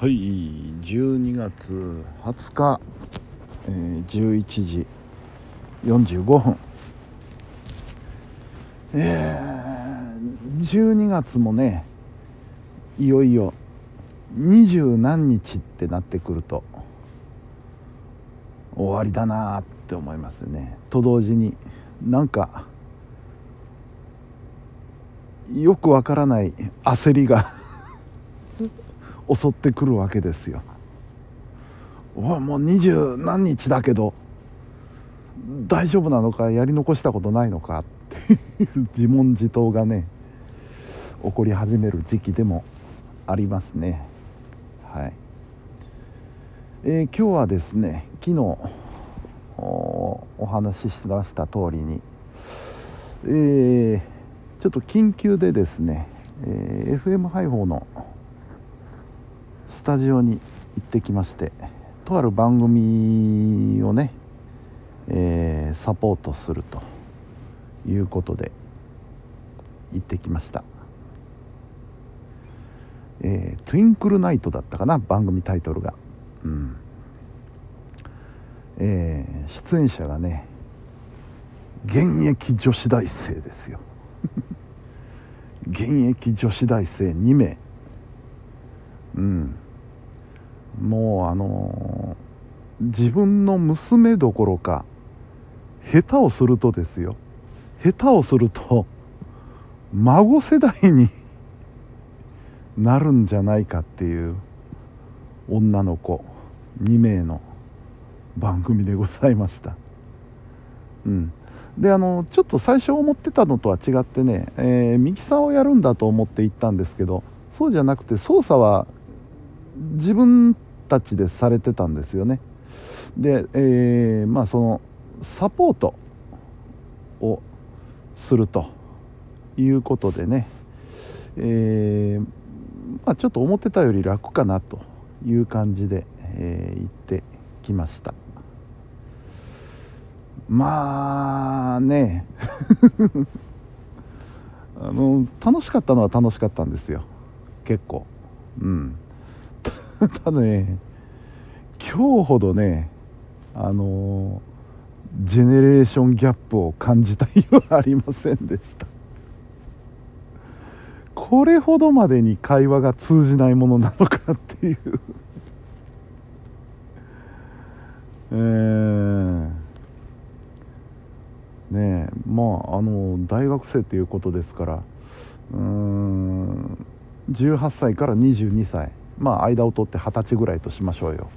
はい12月20日、えー、11時45分。えー、12月もねいよいよ二十何日ってなってくると終わりだなって思いますね。と同時になんかよくわからない焦りが 襲ってくるわけですよ。おもう二十何日だけど大丈夫なのかやり残したことないのかっていう 自問自答がね起こり始める時期でもありますね。はい、えー、今日はですね昨日お話ししました通りに、えー、ちょっと緊急でですね、えー、FM 配報のスタジオに行ってきましてとある番組をね、えー、サポートするということで行ってきました。えー、トゥインクルナイトだったかな番組タイトルが。うん。えー、出演者がね現役女子大生ですよ。現役女子大生2名。うん。もうあのー、自分の娘どころか下手をするとですよ。下手をすると孫世代に なるんじゃないかっていう女の子2名の番組でございました。うん。であのちょっと最初思ってたのとは違ってね、えー、ミキサーをやるんだと思って行ったんですけどそうじゃなくて操作は自分たちでされてたんですよね。で、えー、まあそのサポートをするということでね、えー、まあ、ちょっと思ってたより楽かなという感じで、えー、行ってきました。まあね。あの楽しかったのは楽しかったんですよ。結構。うん。ただね今日ほどねあのジェネレーションギャップを感じた日はありませんでした。これほどまでに会話が通じないものなのかっていう。えー、ねえまああの大学生っていうことですから。うん18歳から22歳。まあ間を取って20歳ぐらいとしましょうよ。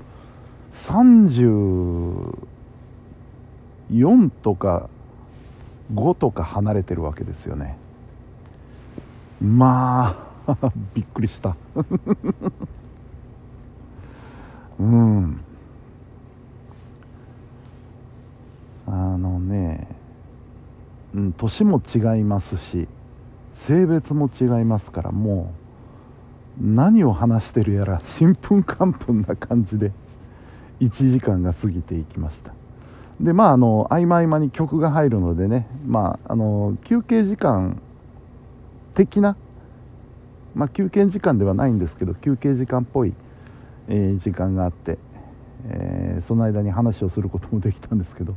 34とか5とか離れてるわけですよね。まあ びっくりした。うん。あのねうん年も違いますし性別も違いますからもう何を話してるやらちんぷんかんぷんな感じで1時間が過ぎていきました。でまああの合間合間に曲が入るのでねまああの休憩時間的な、まあ、休憩時間ではないんですけど休憩時間っぽい、えー、時間があって、えー、その間に話をすることもできたんですけど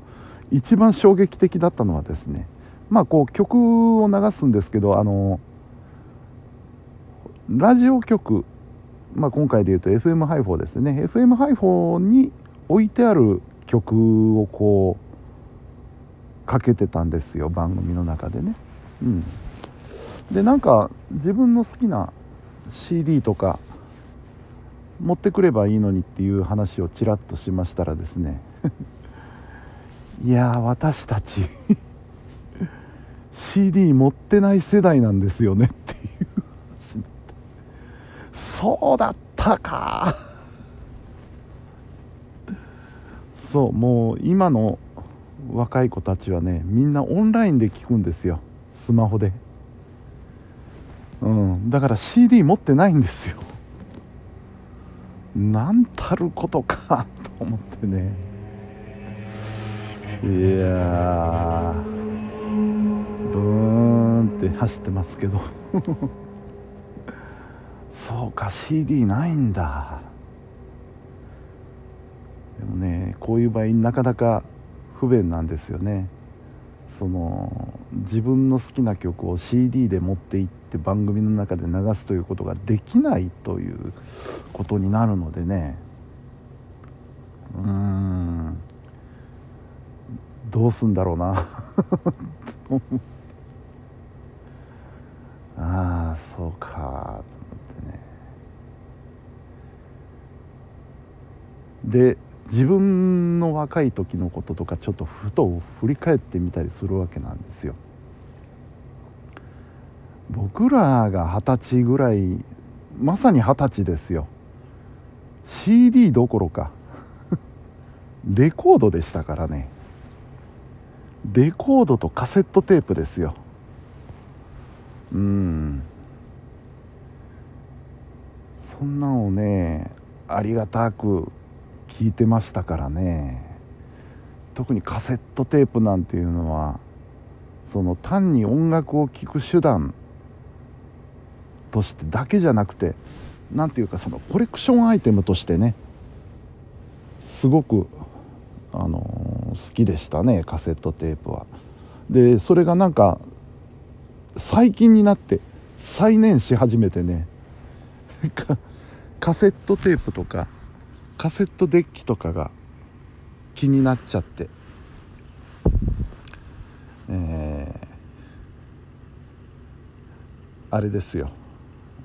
一番衝撃的だったのはですねまあこう曲を流すんですけどあのラジオ局、まあ、今回でいうと FM ハイホーですね。FM ハイホーに置いてある曲をこうかけてたんですよ番組の中でね。うん。でなんか自分の好きな CD とか持ってくればいいのにっていう話をちらっとしましたらですね。いや私たち CD 持ってない世代なんですよねっていう。そうだったか。そうもう今の若い子たちはねみんなオンラインで聞くんですよ。スマホで。うん、だから CD 持ってないんですよ。なんたることかと思ってね。いやブーンって走ってますけど。か CD ないんだ。でもねこういう場合なかなか不便なんですよね。その自分の好きな曲を CD で持って行って番組の中で流すということができないということになるのでね。うーん。どうすんだろうな。ああそうかと思ってねで自分の若い時のこととかちょっとふと振り返ってみたりするわけなんですよ。僕らが二十歳ぐらいまさに二十歳ですよ。CD どころか。レコードでしたからね。レコードとカセットテープですよ。うん。そんなのねありがたく聞いてましたからね特にカセットテープなんていうのはその単に音楽を聴く手段としてだけじゃなくて何ていうかそのコレクションアイテムとしてねすごく、あの、好きでしたねカセットテープは。でそれがなんか最近になって再燃し始めてね カセットテープとかカセットデッキとかが気になっちゃって。えー、あれですよ。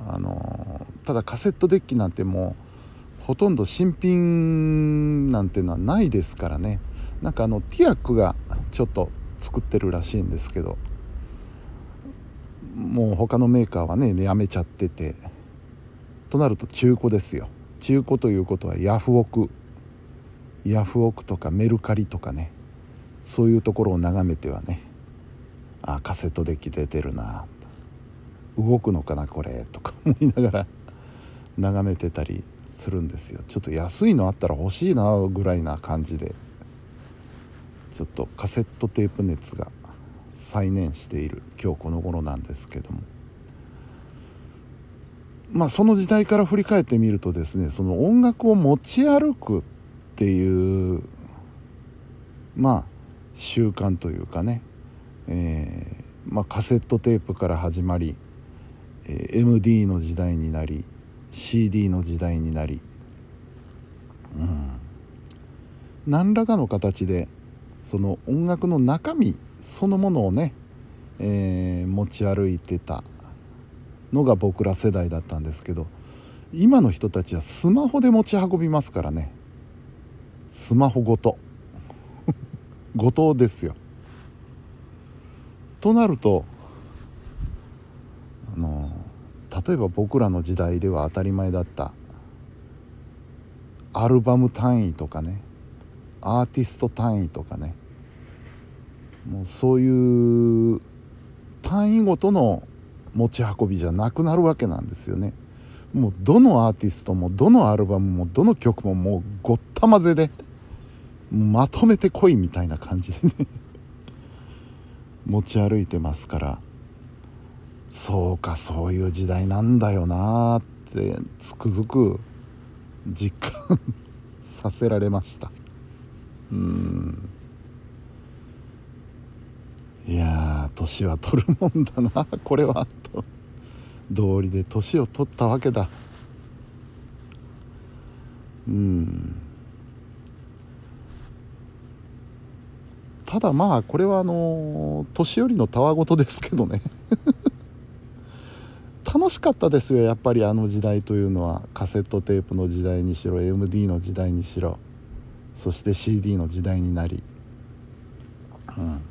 あのただカセットデッキなんてもうほとんど新品なんてのはないですからね。なんかあのティアックがちょっと作ってるらしいんですけどもう他のメーカーはねやめちゃってて。となると中古ですよ。中古ということはヤフオク。ヤフオクとかメルカリとかね。そういうところを眺めてはね。あカセットデッキ出てるな。動くのかなこれとか思いながら。眺めてたりするんですよ。ちょっと安いのあったら欲しいなぐらいな感じで。ちょっとカセットテープ熱が再燃している。今日この頃なんですけども。まあその時代から振り返ってみるとですねその音楽を持ち歩くっていうまあ習慣というかね、えー、まあ、カセットテープから始まり、えー、MD の時代になり CD の時代になり、うん、何らかの形でその音楽の中身そのものをね、えー、持ち歩いてた。のが僕ら世代だったんですけど今の人たちはスマホで持ち運びますからね。スマホごと。ごとですよ。となるとあの例えば僕らの時代では当たり前だったアルバム単位とかねアーティスト単位とかねもうそういう単位ごとの持ち運びじゃなくなるわけなんですよね。もうどのアーティストもどのアルバムもどの曲ももうごった混ぜでまとめてこいみたいな感じでね。持ち歩いてますからそうかそういう時代なんだよなってつくづく実感 させられました。うんいや年は取るもんだな。これはと。道理で年を取ったわけだ。うん。ただまあこれはあの年寄りのたわごとですけどね。楽しかったですよやっぱり。あの時代というのは。カセットテープの時代にしろ MD の時代にしろ。そして CD の時代になり。うん。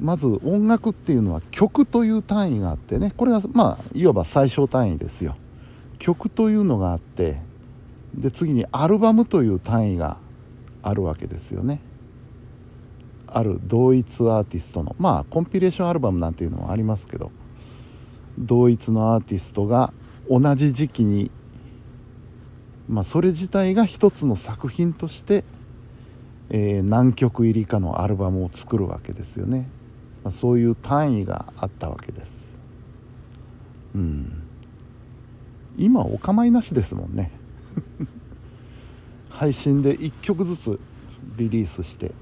まず音楽っていうのは曲という単位があってね。これはまあいわば最小単位ですよ。曲というのがあってで次にアルバムという単位があるわけですよね。ある同一アーティストのまあコンピレーションアルバムなんていうのもありますけど同一のアーティストが同じ時期にまあそれ自体が一つの作品として、えー、何曲入りかのアルバムを作るわけですよね。まあ、そういう単位があったわけです。うん。今お構いなしですもんね。配信で1曲ずつリリースして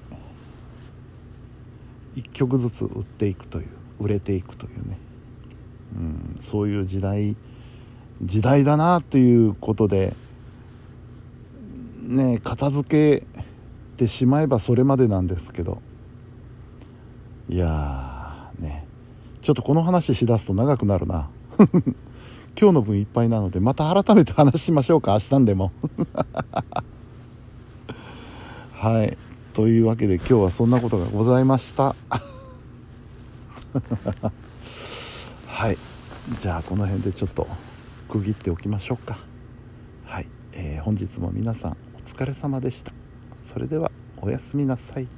1曲ずつ売っていくという売れていくというね、うん、そういう時代時代だなっていうことでね片付けてしまえばそれまでなんですけどいやーね。ちょっとこの話しだすと長くなるな。今日の分いっぱいなのでまた改めて話しましょうか明日でも。はい。というわけで今日はそんなことがございました。はい。じゃあこの辺でちょっと区切っておきましょうか。はい、えー、本日も皆さんお疲れ様でした。それではおやすみなさい。